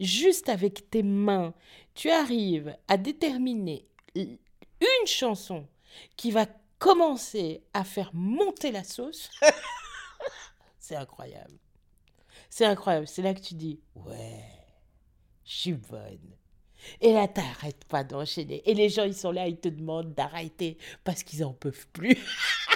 juste avec tes mains, tu arrives à déterminer une chanson qui va commencer à faire monter la sauce, c'est incroyable. C'est incroyable. C'est là que tu dis, ouais, je suis bonne. Et là, t'arrêtes pas d'enchaîner. Et les gens, ils sont là, ils te demandent d'arrêter parce qu'ils en peuvent plus.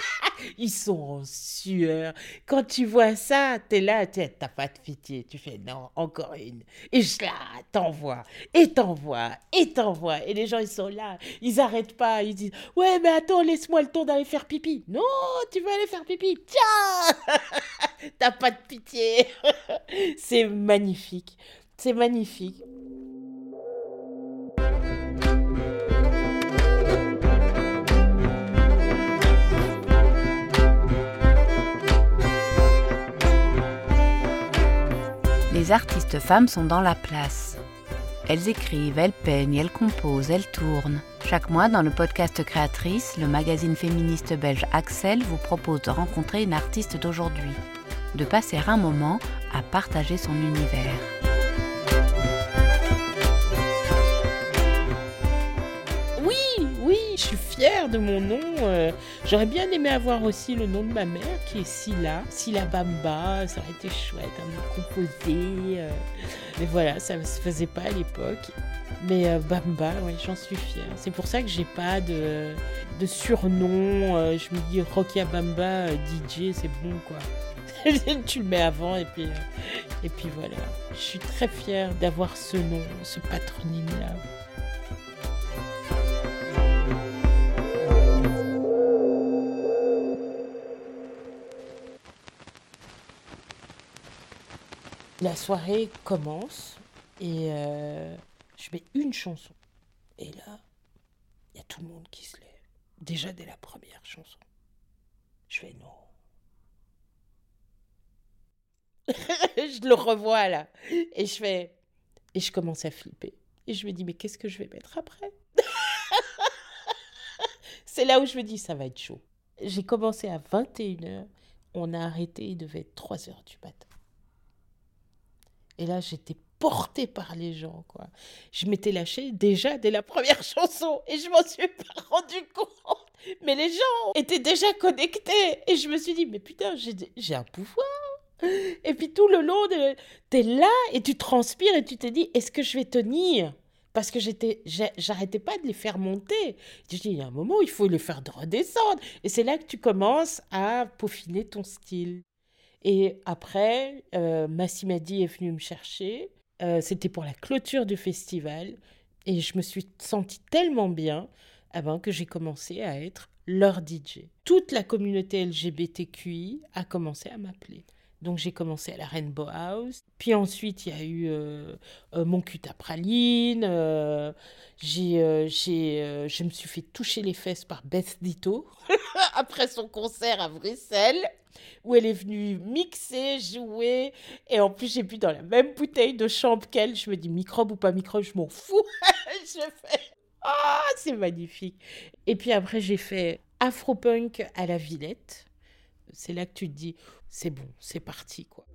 ils sont en sueur. Quand tu vois ça, tu es là, t'as pas de pitié. Tu fais non, encore une. Et je là, t'envoies, et t'envoies, et t'envoies. Et les gens, ils sont là, ils arrêtent pas. Ils disent Ouais, mais attends, laisse-moi le temps d'aller faire pipi. Non, tu veux aller faire pipi. Tiens T'as pas de pitié. C'est magnifique. C'est magnifique. Les artistes femmes sont dans la place. Elles écrivent, elles peignent, elles composent, elles tournent. Chaque mois, dans le podcast Créatrice, le magazine féministe belge Axel vous propose de rencontrer une artiste d'aujourd'hui, de passer un moment à partager son univers. De mon nom. Euh, j'aurais bien aimé avoir aussi le nom de ma mère qui est Silla. Silla Bamba, ça aurait été chouette, un nom composé. Euh. mais voilà, ça ne se faisait pas à l'époque. Mais euh, Bamba, ouais, j'en suis fière. C'est pour ça que j'ai pas de, de surnom. je me dis Rocky Bamba, DJ, c'est bon quoi. tu le mets avant et puis, et puis voilà. Je suis très fière d'avoir ce nom, ce patronyme là. La soirée commence et euh, je mets une chanson. Et là, il y a tout le monde qui se lève. Déjà dès la première chanson. Je fais non. je le revois là. Et je fais. Et je commence à flipper. Et je me dis, mais qu'est-ce que je vais mettre après? C'est là où je me dis, ça va être chaud. J'ai commencé à 21h. On a arrêté, il devait être 3h du matin. Et là, j'étais portée par les gens, quoi. Je m'étais lâchée déjà dès la première chanson et je m'en suis pas rendu compte. Mais les gens étaient déjà connectés et je me suis dit, mais putain, j'ai un pouvoir. Et puis tout le long, tu es là et tu transpires et tu te dis, est-ce que je vais tenir? Parce que j'étais, j'arrêtais pas de les faire monter. Je dis, il y a un moment, il faut les faire redescendre. Et c'est là que tu commences à peaufiner ton style. Et après, euh, Massimadi est venu me chercher. Euh, c'était pour la clôture du festival. Et je me suis sentie tellement bien eh ben, que j'ai commencé à être leur DJ. Toute la communauté LGBTQI a commencé à m'appeler. Donc j'ai commencé à la Rainbow House. Puis ensuite, il y a eu euh, mon cul à praline. J'ai, j'ai, je me suis fait toucher les fesses par Beth Ditto après son concert à Bruxelles, où elle est venue mixer, jouer. Et en plus, j'ai bu dans la même bouteille de chambre qu'elle. Je me dis, microbe ou pas microbe, je m'en fous. je fais... Ah, c'est magnifique. Et puis après, j'ai fait Afropunk à la Villette. C'est là que tu te dis, c'est bon, c'est parti quoi.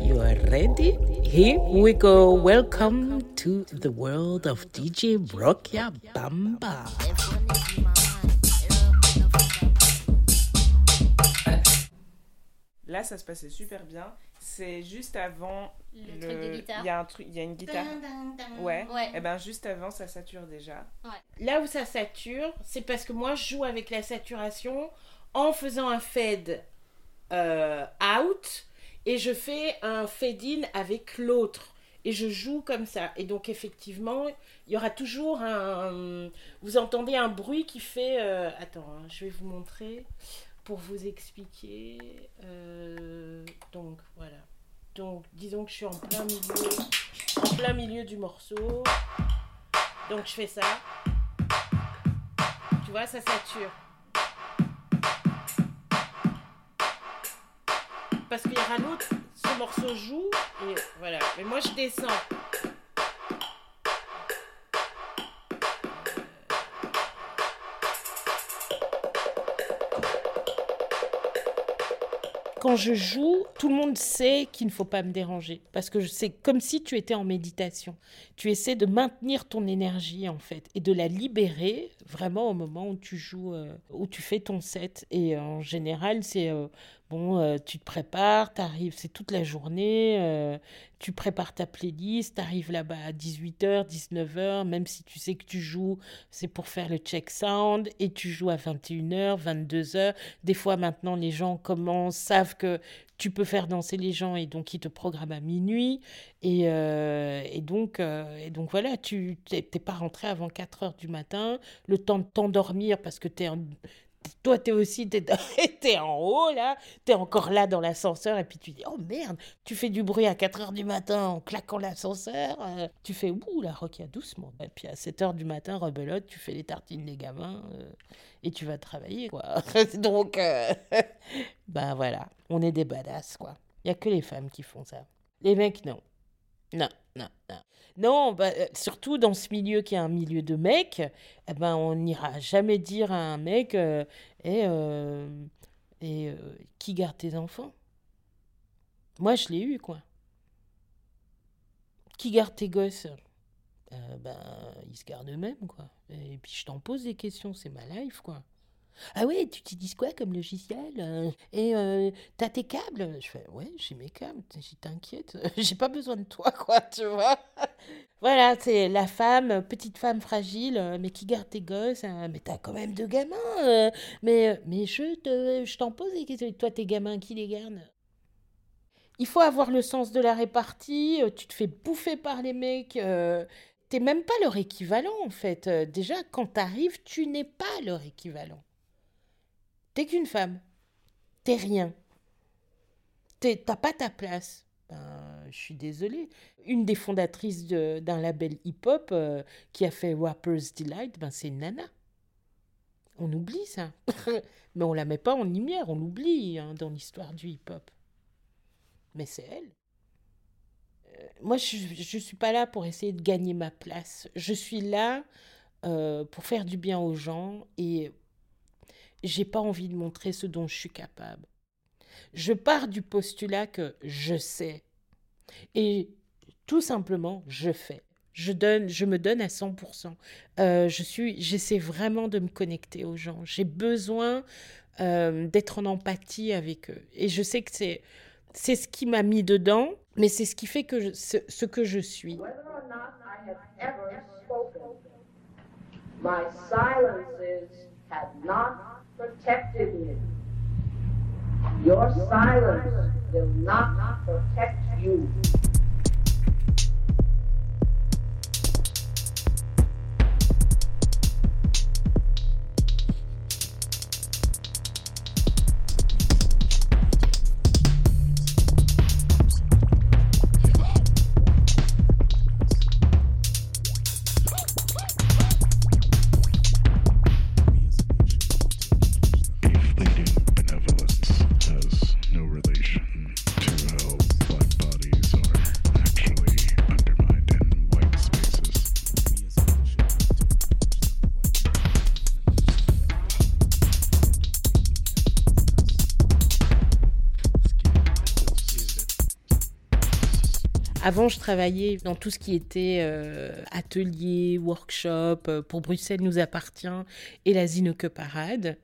You are ready? Here we go. Welcome to the world of DJ Brokia Bamba. Là, ça se passait super bien. C'est juste avant le, truc des guitares. Il y a un truc, il y a une guitare. Ouais. Et eh ben juste avant, ça sature déjà. Ouais. Là où ça sature, c'est parce que moi, je joue avec la saturation en faisant un fade euh, out et je fais un fade-in avec l'autre. Et je joue comme ça. Et donc, effectivement, il y aura toujours un. Vous entendez un bruit qui fait. Euh, attends, hein, je vais vous montrer pour vous expliquer. Euh, donc, voilà. Donc, disons que je suis en plein milieu, en plein milieu du morceau. Donc, je fais ça. Tu vois, ça sature. parce qu'il y aura l'autre, ce morceau joue, et voilà. Mais moi, je descends. Quand je joue, tout le monde sait qu'il ne faut pas me déranger parce que c'est comme si tu étais en méditation. Tu essaies de maintenir ton énergie en fait et de la libérer vraiment au moment où tu joues, euh, où tu fais ton set. Et en général, c'est euh, Bon, euh, tu te prépares, tu arrives, c'est toute la journée, euh, tu prépares ta playlist, tu arrives là-bas à 18h, 19h, même si tu sais que tu joues, c'est pour faire le check sound, et tu joues à 21h, 22h. Des fois maintenant, les gens commencent, savent que tu peux faire danser les gens, et donc ils te programment à minuit. Et, euh, et donc, et donc voilà, tu n'es pas rentré avant 4h du matin, le temps de t'endormir parce que tu es toi, t'es aussi, t'es, es en haut, là, t'es encore là dans l'ascenseur, et puis tu dis, oh merde, tu fais du bruit à 4 heures du matin en claquant l'ascenseur, euh, tu fais, ouh, la roquille doucement. Et puis à 7 heures du matin, rebelote, tu fais les tartines des gamins, euh, et tu vas travailler, quoi. Donc, euh, ben voilà, on est des badass, quoi. Il y a que les femmes qui font ça. Les mecs, non. Non, non, non. Non, bah, euh, surtout dans ce milieu qui est un milieu de mecs, eh ben, on n'ira jamais dire à un mec euh, eh, euh, qui garde tes enfants? Moi, je l'ai eu, quoi. Qui garde tes gosses? Ben, ils se gardent eux-mêmes, quoi. Et puis, je t'en pose des questions, c'est ma life, quoi. Ah ouais, tu utilises quoi comme logiciel euh, Et euh, t'as tes câbles? Je fais, ouais, j'ai mes câbles, t'inquiète, j'ai pas besoin de toi, quoi, tu vois. voilà, c'est la femme, petite femme fragile, euh, mais qui garde tes gosses, hein, mais t'as quand même deux gamins, mais, mais je, te, je t'en pose des questions, toi, tes gamins, qui les garde il faut avoir le sens de la répartie, tu te fais bouffer par les mecs, t'es même pas leur équivalent en fait. Déjà, quand t'arrives, tu n'es pas leur équivalent. T'es qu'une femme. T'es rien. T'as pas ta place. Ben, je suis désolée. Une des fondatrices d'un label hip-hop euh, qui a fait Rapper's Delight, ben, c'est Nana. On oublie ça. Mais on la met pas en lumière, on l'oublie hein, dans l'histoire du hip-hop. Mais c'est elle. Euh, moi, je ne suis pas là pour essayer de gagner ma place. Je suis là euh, pour faire du bien aux gens et j'ai pas envie de montrer ce dont je suis capable. Je pars du postulat que je sais. Et tout simplement, je fais. Je, donne, je me donne à 100%. Euh, je suis, j'essaie vraiment de me connecter aux gens. J'ai besoin euh, d'être en empathie avec eux. Et je sais que c'est, c'est ce qui m'a mis dedans, mais c'est ce qui fait que je, ce, ce, que je suis. My silences have not protected me. Your silence will not protect you. Avant, je travaillais dans tout ce qui était euh, atelier, workshop, euh, pour Bruxelles nous appartient, et la Zineke Parade.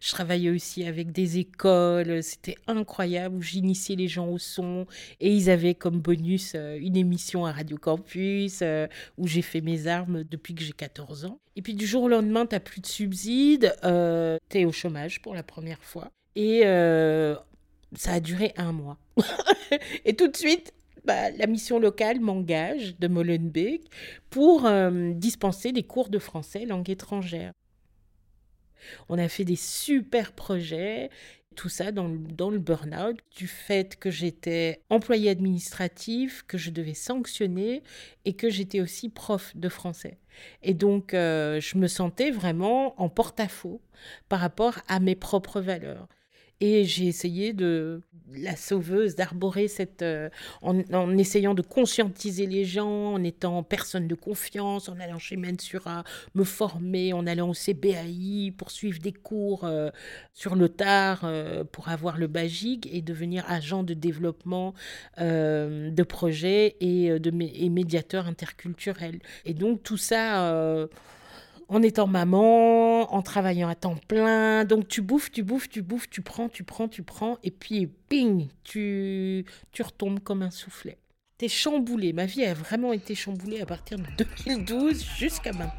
Je travaillais aussi avec des écoles, c'était incroyable, où j'initiais les gens au son, et ils avaient comme bonus euh, une émission à Radio Campus, où j'ai fait mes armes depuis que j'ai 14 ans. Et puis du jour au lendemain, tu n'as plus de subsides, tu es au chômage pour la première fois. Et ça a duré un mois. et tout de suite, bah, la mission locale m'engage de Molenbeek pour euh, dispenser des cours de français langue étrangère. On a fait des super projets, tout ça dans le, burn-out, du fait que j'étais employée administrative, que je devais sanctionner et que j'étais aussi prof de français. Et donc, euh, je me sentais vraiment en porte-à-faux par rapport à mes propres valeurs. Et j'ai essayé de la sauveuse, d'arborer cette... Euh, en, essayant de conscientiser les gens, en étant personne de confiance, en allant chez Mensura me former, en allant au CBAI pour suivre des cours euh, sur le tard euh, pour avoir le BAGIG et devenir agent de développement de projets et, de, et médiateur interculturel. Et donc tout ça en étant maman, en travaillant à temps plein. Donc tu bouffes, tu bouffes, tu bouffes, tu prends, tu prends, tu prends, et puis ping, tu, tu retombes comme un soufflet. T'es chamboulé. Ma vie a vraiment été chamboulée à partir de 2012 jusqu'à maintenant.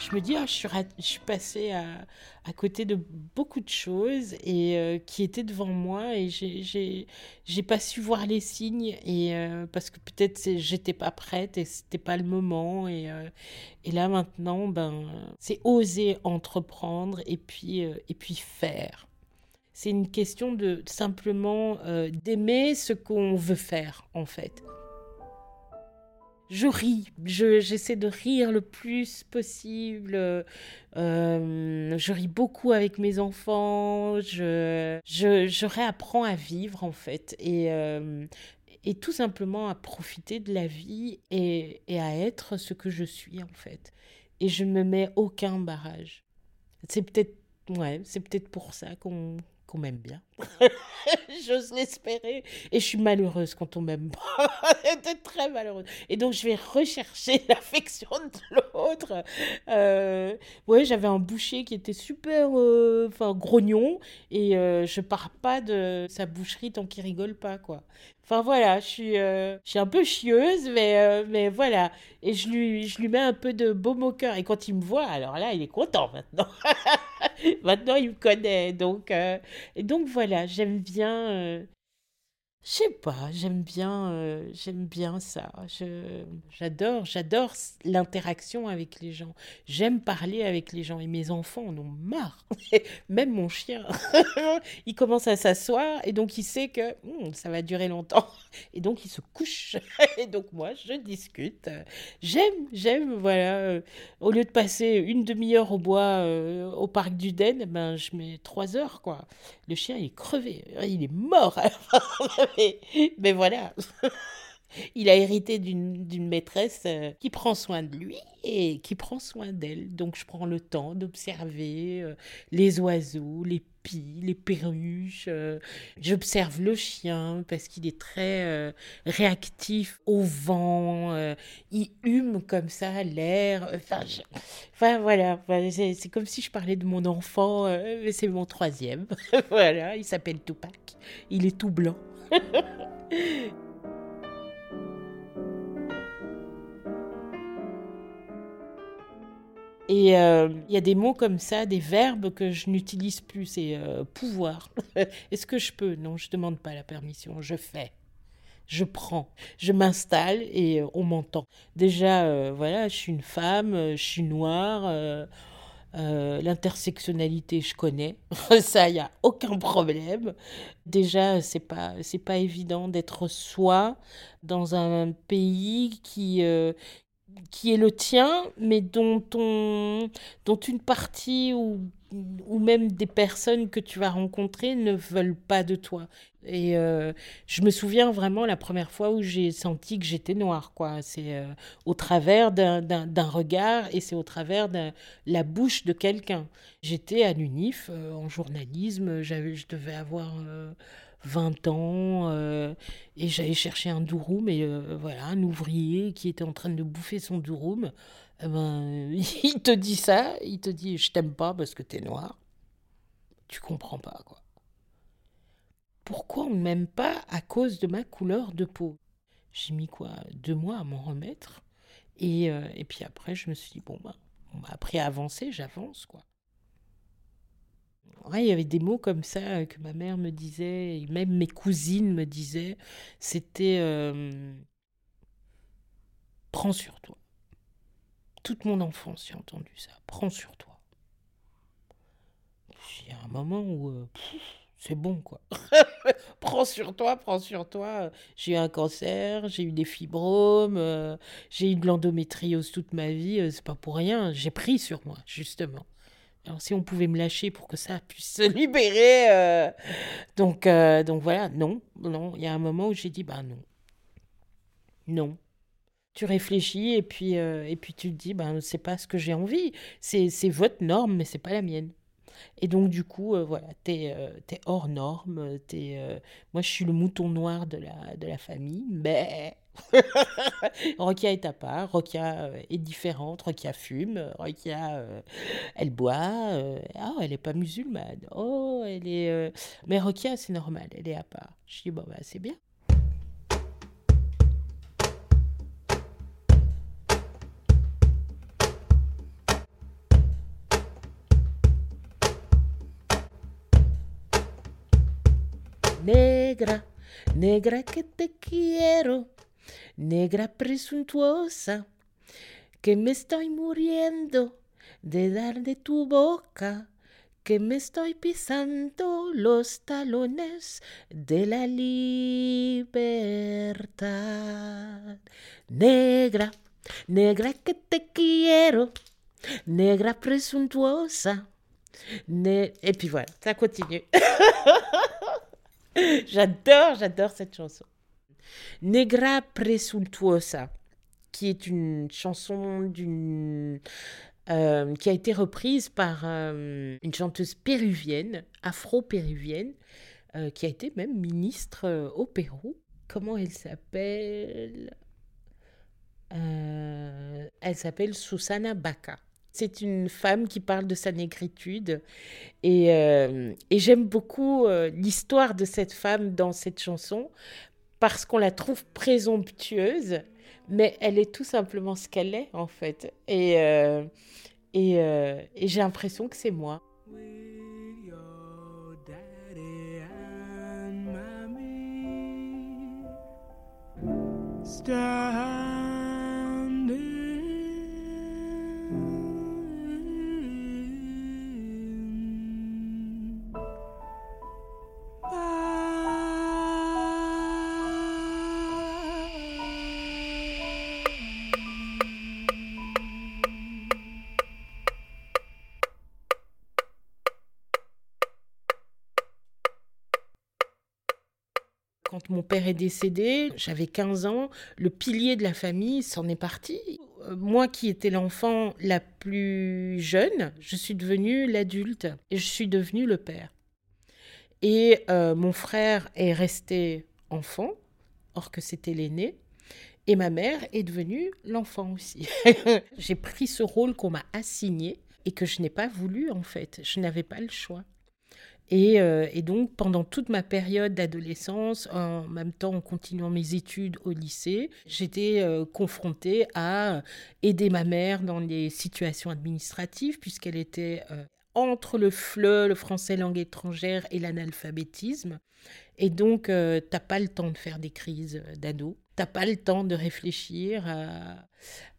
Je me dis, ah, je, suis passée à, à, côté de beaucoup de choses et euh, qui étaient devant moi et j'ai pas su voir les signes et euh, parce que peut-être j'étais pas prête et c'était pas le moment et, euh, et là maintenant ben c'est oser entreprendre et puis et puis faire. C'est une question de simplement d'aimer ce qu'on veut faire en fait je ris, j'essaie de rire le plus possible. Euh, je ris beaucoup avec mes enfants. Je, réapprends à vivre en fait et, euh, et tout simplement à profiter de la vie et, et à être ce que je suis en fait. Et je ne me mets aucun barrage. C'est peut-être ouais, c'est peut-être pour ça qu'on qu'on m'aime bien. J'ose l'espérer. Et je suis malheureuse quand on m'aime pas. J'étais très malheureuse. Et donc, je vais rechercher l'affection de l'autre. Euh, ouais, j'avais un boucher qui était super euh, enfin grognon. Et euh, je pars pas de sa boucherie tant qu'il rigole pas, quoi. Enfin voilà, je suis, euh, je suis un peu chieuse, mais, mais voilà. Et je lui, je lui mets un peu de baume au cœur. Et quand il me voit, alors là, il est content maintenant. maintenant, il me connaît. Donc, euh, donc voilà, j'aime bien je sais pas, j'aime bien, euh, j'aime bien ça. j'adore, j'adore l'interaction avec les gens. J'aime parler avec les gens et mes enfants en ont marre. Même mon chien, il commence à s'asseoir et donc il sait que hmm, ça va durer longtemps et donc il se couche. et donc moi, je discute. J'aime, j'aime, voilà. Euh, au lieu de passer une demi-heure au bois euh, au parc du Den, ben je mets trois heures quoi. Le chien il est crevé, il est mort. Mais, voilà. Il a hérité d'une maîtresse euh, qui prend soin de lui et qui prend soin d'elle. Donc je prends le temps d'observer euh, les oiseaux, les pies, les perruches. Euh, j'observe le chien parce qu'il est très réactif au vent. il hume comme ça l'air. Enfin, enfin voilà, c'est comme si je parlais de mon enfant. c'est mon troisième. voilà, il s'appelle Tupac. Il est tout blanc. Et euh, il y a des mots comme ça, des verbes que je n'utilise plus. C'est euh, pouvoir. Est-ce que je peux? Non, je demande pas la permission. Je fais. Je prends. Je m'installe et euh, on m'entend. Déjà, voilà, je suis une femme, je suis noire. Euh, l'intersectionnalité, je connais. Ça, il n'y a aucun problème. Déjà, c'est pas, c'est pas évident d'être soi dans un pays qui, euh, qui est le tien, mais dont, on, dont une partie ou, ou même des personnes que tu vas rencontrer ne veulent pas de toi. Et euh, je me souviens vraiment la première fois où j'ai senti que j'étais noire, quoi. C'est euh, au travers d'un regard et c'est au travers de la bouche de quelqu'un. J'étais à l'UNIF euh, en journalisme, je devais avoir 20 ans et j'allais chercher un durum et voilà, un ouvrier qui était en train de bouffer son durum. Eh ben, il te dit ça, il te dit je t'aime pas parce que t'es noir. Tu comprends pas, quoi pourquoi on ne m'aime pas à cause de ma couleur de peau? J'ai mis quoi Deux mois à m'en remettre. Et, euh, et, puis après, je me suis dit, bon, ben, on avancer, j'avance, quoi. Ouais, il y avait des mots comme ça que ma mère me disait, et même mes cousines me disaient. C'était euh, Prends sur toi. Toute mon enfance, j'ai entendu ça. Prends sur toi. il y a un moment où c'est bon, quoi. prends sur toi, prends sur toi. J'ai eu un cancer, j'ai eu des fibromes, euh, j'ai eu de l'endométriose toute ma vie. Euh, c'est pas pour rien. J'ai pris sur moi, justement. Alors, si on pouvait me lâcher pour que ça puisse se libérer. Euh, donc, donc voilà, non, non. Il y a un moment où j'ai dit, bah non. Non. Tu réfléchis et puis, et puis tu te dis, ben, c'est pas ce que j'ai envie. C'est votre norme, mais c'est pas la mienne. Et donc, du coup, euh, voilà, t'es euh, es hors norme. Es, euh, moi, je suis le mouton noir de la, de la famille, mais. Rokia est à part, Rokia est différente, Rokia fume, Rokia, elle boit, ah, elle n'est pas musulmane, oh, elle est... Mais Rokia, c'est normal, elle est à part. Je dis, bon, bah, c'est bien. Negra, negra que te quiero, negra presuntuosa, que me estoy muriendo de dar de tu boca, que me estoy pisando los talones de la libertad. Negra, negra que te quiero, negra presuntuosa. Et puis voilà, ça continue. j'adore, j'adore cette chanson. Negra Presuntuosa, qui est une chanson d'une euh, qui a été reprise par euh, une chanteuse péruvienne, afro-péruvienne, euh, qui a été même ministre au Pérou. Comment elle s'appelle? Elle s'appelle Susana Baca. C'est une femme qui parle de sa négritude et, j'aime beaucoup l'histoire de cette femme dans cette chanson parce qu'on la trouve présomptueuse, mais elle est tout simplement ce qu'elle est en fait. Et, euh, et j'ai l'impression que c'est moi. Père est décédé, j'avais 15 ans, le pilier de la famille s'en est parti. Euh, moi qui étais l'enfant la plus jeune, je suis devenue l'adulte et je suis devenue le père. Et euh, mon frère est resté enfant, or que c'était l'aîné. Et ma mère est devenue l'enfant aussi. J'ai pris ce rôle qu'on m'a assigné et que je n'ai pas voulu en fait. Je n'avais pas le choix. Euh, et, donc, pendant toute ma période d'adolescence, en même temps en continuant mes études au lycée, j'étais euh, confrontée à aider ma mère dans les situations administratives, puisqu'elle était euh, entre le FLE, le français langue étrangère, et l'analphabétisme. Et donc, t'as pas le temps de faire des crises d'ado. T'as pas le temps de réfléchir à,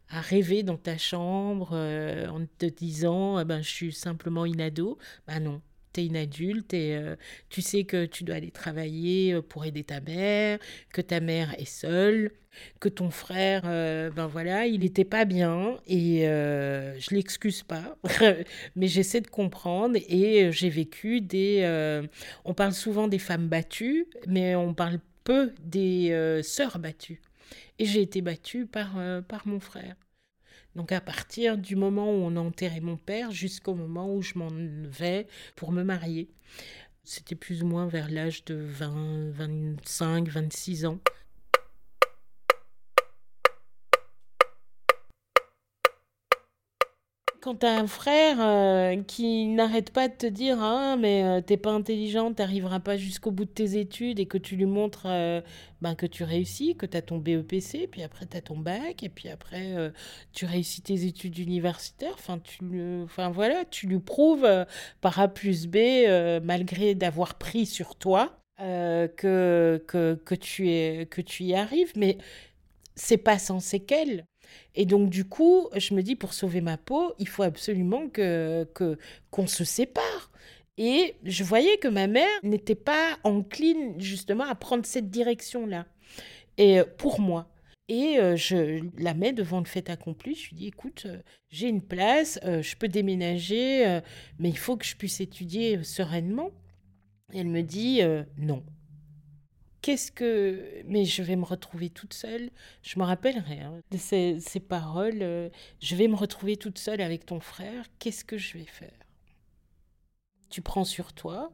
rêver dans ta chambre en te disant eh ben, je suis simplement une ado. Ben non, tu es une adulte et euh, tu sais que tu dois aller travailler euh, pour aider ta mère, que ta mère est seule, que ton frère, euh, ben voilà, il n'était pas bien et je l'excuse pas, mais j'essaie de comprendre et j'ai vécu des... on parle souvent des femmes battues, mais on parle peu des sœurs battues. Et j'ai été battue par, par mon frère. Donc à partir du moment où on a enterré mon père jusqu'au moment où je m'en vais pour me marier. C'était plus ou moins vers l'âge de 20, 25, 26 ans. Quand tu as un frère euh, qui n'arrête pas de te dire ah mais euh, t'es pas intelligent, t'arriveras pas jusqu'au bout de tes études et que tu lui montres euh, ben, que tu réussis, que tu as ton BEPC, puis après tu as ton bac et puis après tu réussis tes études universitaires, enfin tu enfin voilà, tu lui prouves par A plus B malgré d'avoir pris sur toi que, que, que tu es que tu y arrives mais c'est pas sans séquelles. Et donc, du coup, je me dis, pour sauver ma peau, il faut absolument que qu'on se sépare. Et je voyais que ma mère n'était pas encline justement à prendre cette direction-là. Et euh, pour moi. Et euh, je la mets devant le fait accompli. Je lui dis écoute, euh, j'ai une place, je peux déménager, mais il faut que je puisse étudier sereinement. elle me dit non. Qu'est-ce que. Mais je vais me retrouver toute seule. Je me rappellerai hein, de ces, ces paroles. je vais me retrouver toute seule avec ton frère. Qu'est-ce que je vais faire? Tu prends sur toi,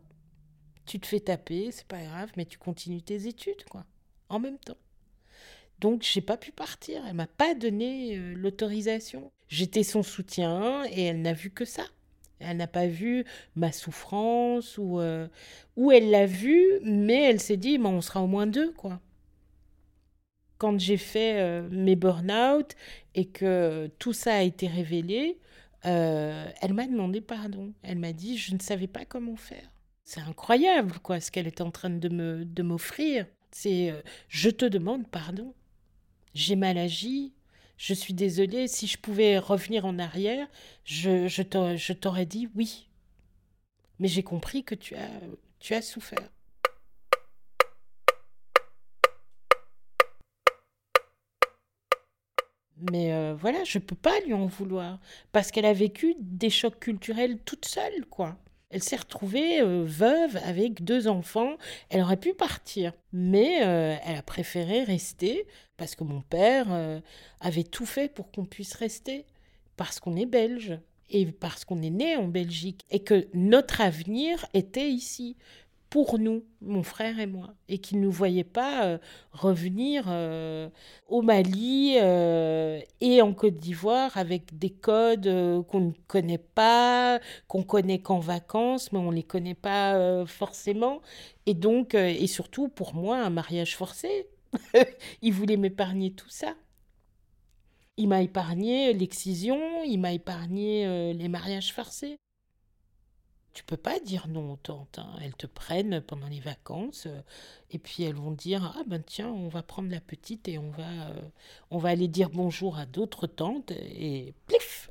tu te fais taper, c'est pas grave, mais tu continues tes études, quoi, en même temps. Donc, j'ai pas pu partir. Elle m'a pas donné euh, l'autorisation. J'étais son soutien et elle n'a vu que ça. Elle n'a pas vu ma souffrance ou, euh, elle l'a vu, mais elle s'est dit, on sera au moins deux, quoi. Quand j'ai fait euh, mes burn-out et que tout ça a été révélé, euh, elle m'a demandé pardon. Elle m'a dit je ne savais pas comment faire. C'est incroyable quoi ce qu'elle est en train de me de m'offrir. C'est je te demande pardon. J'ai mal agi. Je suis désolée. Si je pouvais revenir en arrière, je, je t'aurais dit oui. Mais j'ai compris que tu as tu as souffert. Mais euh, voilà, je peux pas lui en vouloir parce qu'elle a vécu des chocs culturels toute seule, quoi. Elle s'est retrouvée euh, veuve avec deux enfants. Elle aurait pu partir, mais euh, elle a préféré rester parce que mon père avait tout fait pour qu'on puisse rester, parce qu'on est belge et parce qu'on est né en Belgique et que notre avenir était ici pour nous, mon frère et moi, et qu'il ne nous voyait pas euh, revenir euh, au Mali euh, et en Côte d'Ivoire avec des codes qu'on ne connaît pas, qu'on connaît qu'en vacances, mais on ne les connaît pas forcément. Et donc, et surtout pour moi, un mariage forcé. il voulait m'épargner tout ça. Il m'a épargné l'excision, il m'a épargné les mariages forcés. Tu peux pas dire non aux tantes. Hein. Elles te prennent pendant les vacances euh, et puis elles vont dire ah ben tiens on va prendre la petite et on va euh, on va aller dire bonjour à d'autres tantes et plif.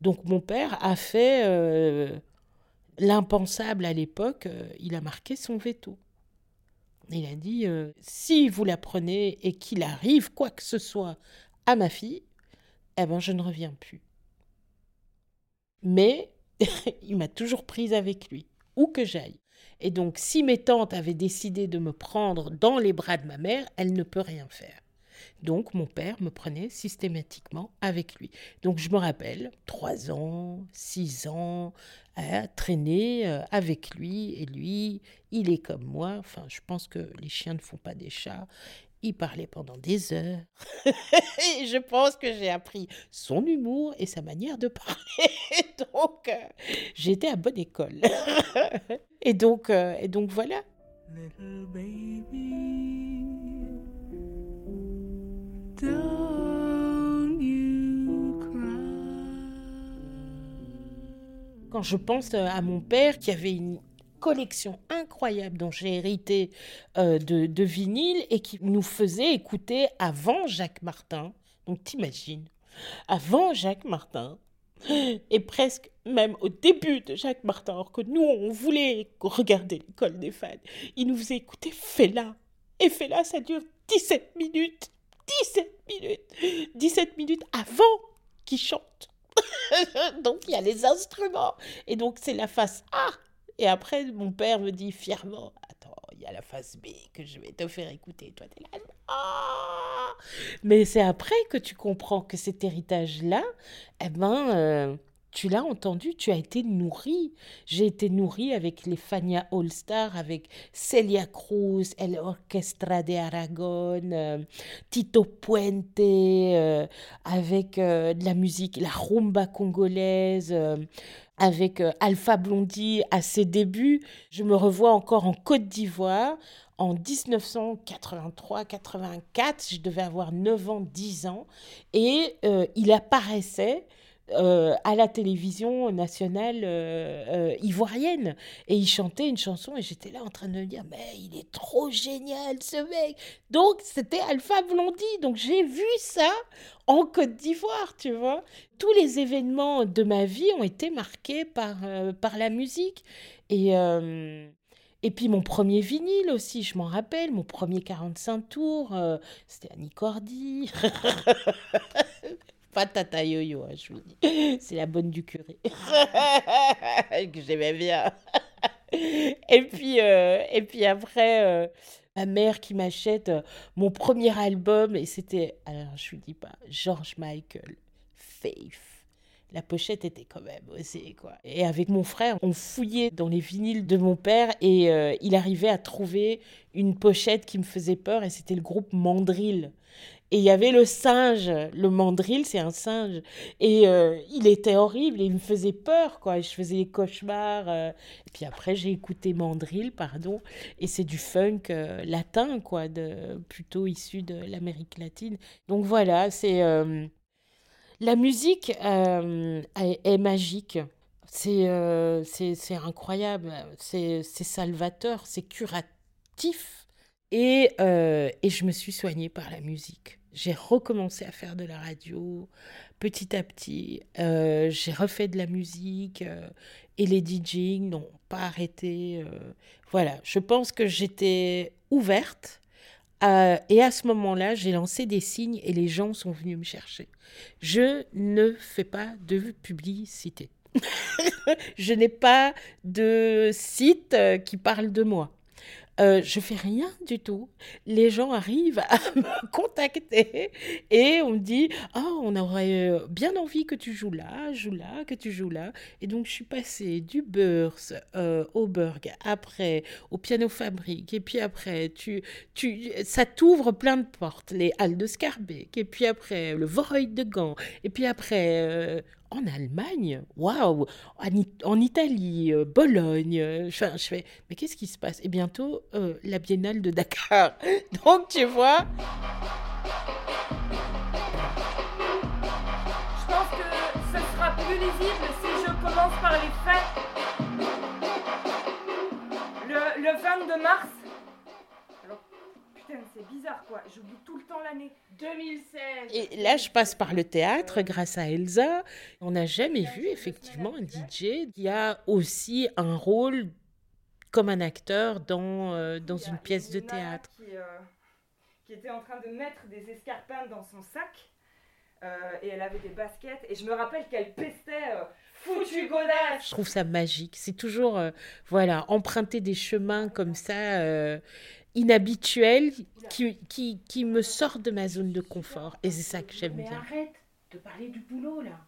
Donc mon père a fait euh, l'impensable à l'époque. il a marqué son veto. Il a dit si vous la prenez et qu'il arrive quoi que ce soit à ma fille, eh ben je ne reviens plus. Mais il m'a toujours prise avec lui, où que j'aille. Et donc, si mes tantes avaient décidé de me prendre dans les bras de ma mère, elle ne peut rien faire. Donc, mon père me prenait systématiquement avec lui. Donc, je me rappelle, trois ans, six ans, à traîner euh, avec lui. Et lui, il est comme moi. Enfin, je pense que les chiens ne font pas des chats. Il parlait pendant des heures. et je pense que j'ai appris son humour et sa manière de parler. donc, euh, j'étais à bonne école. et, donc, euh, et donc, voilà. Quand je pense à mon père qui avait une collection incroyable dont j'ai hérité euh, de, vinyle et qui nous faisait écouter avant Jacques Martin. Donc t'imagines, avant Jacques Martin, et presque même au début de Jacques Martin, alors que nous, on voulait regarder l'école des fans, il nous faisait écouter Fela. Et Fela, ça dure 17 minutes. 17 minutes. 17 minutes avant qu'il chante. donc il y a les instruments. Et donc c'est la face A et après, mon père me dit fièrement Attends, il y a la phase B que je vais te faire écouter. Toi, t'es là. Mais c'est après que tu comprends que cet héritage-là, eh ben. Euh, tu l'as entendu, tu as été nourri. J'ai été nourri avec les Fania All Star, avec Celia Cruz, El Orchestra de Aragon, euh, Tito Puente, euh, avec de la musique, la rumba congolaise, avec euh, Alpha Blondie à ses débuts. Je me revois encore en Côte d'Ivoire en 1983-84. Je devais avoir 9 ans, 10 ans. Et euh, il apparaissait euh, à la télévision nationale euh, ivoirienne. Et il chantait une chanson et j'étais là en train de me dire, mais il est trop génial ce mec. Donc c'était Alpha Blondie. Donc j'ai vu ça en Côte d'Ivoire, tu vois. Tous les événements de ma vie ont été marqués par, par la musique. Et, et puis mon premier vinyle aussi, je m'en rappelle, mon premier 45 tours, euh, c'était Annie Cordy. Pas Tata Yo-Yo, hein, je vous dis. C'est la bonne du curé. que j'aimais bien. et, puis, euh, et puis après, euh, ma mère qui m'achète mon premier album, et c'était, alors je vous dis pas, George Michael, Faith la pochette était quand même aussi quoi. Et avec mon frère, on fouillait dans les vinyles de mon père et euh, il arrivait à trouver une pochette qui me faisait peur et c'était le groupe Mandrill. Et il y avait le singe, le mandrill, c'est un singe. Et euh, il était horrible et il me faisait peur, quoi. Je faisais des cauchemars. Euh. Et puis après, j'ai écouté mandrill, pardon. Et c'est du funk latin, quoi, de, plutôt issu de l'Amérique latine. Donc voilà, c'est la musique euh, est, magique. Euh, c'est incroyable. C'est salvateur. C'est curatif. Et, euh, et je me suis soignée par la musique. J'ai recommencé à faire de la radio petit à petit. j'ai refait de la musique et les DJing n'ont pas arrêté. voilà, je pense que j'étais ouverte euh, et à ce moment-là, j'ai lancé des signes et les gens sont venus me chercher. Je ne fais pas de publicité. je n'ai pas de site euh, qui parle de moi. Euh, je fais rien du tout. Les gens arrivent à me contacter et on me dit Ah, on aurait euh, bien envie que tu joues là, joue là, que tu joues là. Et donc, je suis passée du Burs euh, au Burg, après au Piano Fabrique, et puis après, tu, tu, ça t'ouvre plein de portes. Les Halles de Scarbeck, et puis après, le Voreuil de Gand, et puis après, en Allemagne, waouh, en, Italie, euh, Bologne. Euh, je, je, fais, mais qu'est-ce qui se passe? Et bientôt, euh, la Biennale de Dakar. Donc, tu vois. Je pense que ce sera plus lisible si je commence par les faits. Le, le 22 mars, c'est bizarre quoi. J'oublie tout le temps l'année. 2016. Et là, je passe par le théâtre grâce à Elsa. On n'a jamais vu effectivement un DJ qui a aussi un rôle comme un acteur dans, euh, dans une pièce de théâtre. Qui, euh, qui, était en train de mettre des escarpins dans son sac. Euh, et elle avait des baskets. Et je me rappelle qu'elle pestait foutu godasse. Je trouve ça magique. C'est toujours, voilà, emprunter des chemins comme ça inhabituel qui, qui, qui, me sort de ma zone de confort. Et c'est ça que j'aime bien. Mais arrête de parler du boulot là.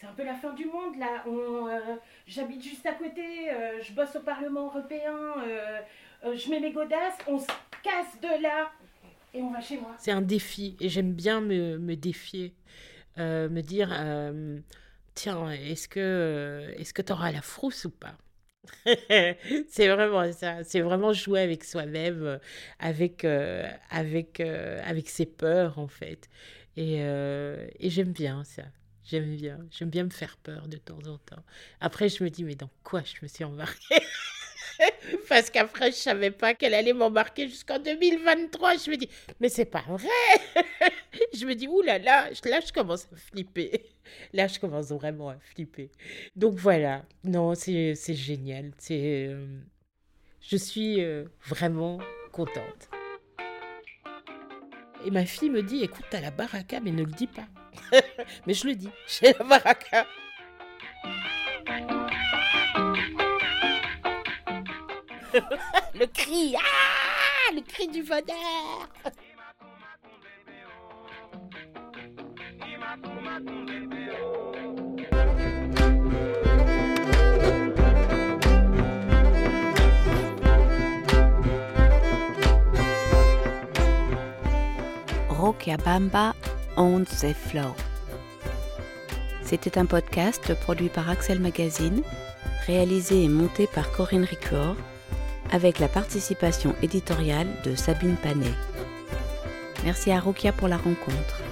C'est un peu la fin du monde là. Euh, j'habite juste à côté, euh, je bosse au Parlement européen, euh, je mets mes godasses, on se casse de là et on va chez moi. C'est un défi et j'aime bien me, me défier. me dire, tiens, est-ce que est-ce que tu auras la frousse ou pas? c'est vraiment ça, c'est vraiment jouer avec soi-même, euh, avec, euh, avec, euh, avec ses peurs en fait. Et, et j'aime bien ça, j'aime bien, j'aime bien me faire peur de temps en temps. Après, je me dis, mais dans quoi je me suis embarquée? Parce qu'après, je savais pas qu'elle allait m'embarquer jusqu'en 2023. Je me dis, mais c'est pas vrai. je me dis, oulala, là, là, là, je commence à flipper. Là, je commence vraiment à flipper. Donc voilà, non, c'est génial. C'est, euh, je suis euh, vraiment contente. Et ma fille me dit, écoute, t'as la baraka, mais ne le dis pas. mais je le dis, j'ai la baraka. le cri, ah, le cri du bonheur. Bamba on the Flow. C'était un podcast produit par Axel Magazine, réalisé et monté par Corinne Ricoeur, avec la participation éditoriale de Sabine Panet. Merci à Rokia pour la rencontre.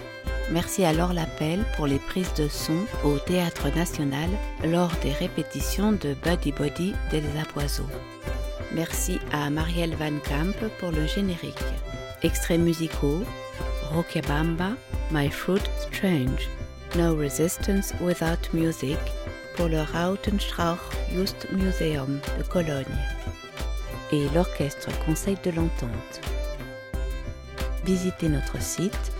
Merci à Laure Lapelle pour les prises de son au Théâtre National lors des répétitions de Buddy Body d'Elsa Poiseau. Merci à Marielle Van Camp pour le générique. Extraits musicaux Rockabamba, My Fruit Strange, No Resistance Without Music pour le Rautenstrauch Just Museum de Cologne et l'Orchestre Conseil de l'Entente. Visitez notre site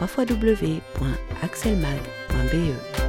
www.axelmag.be.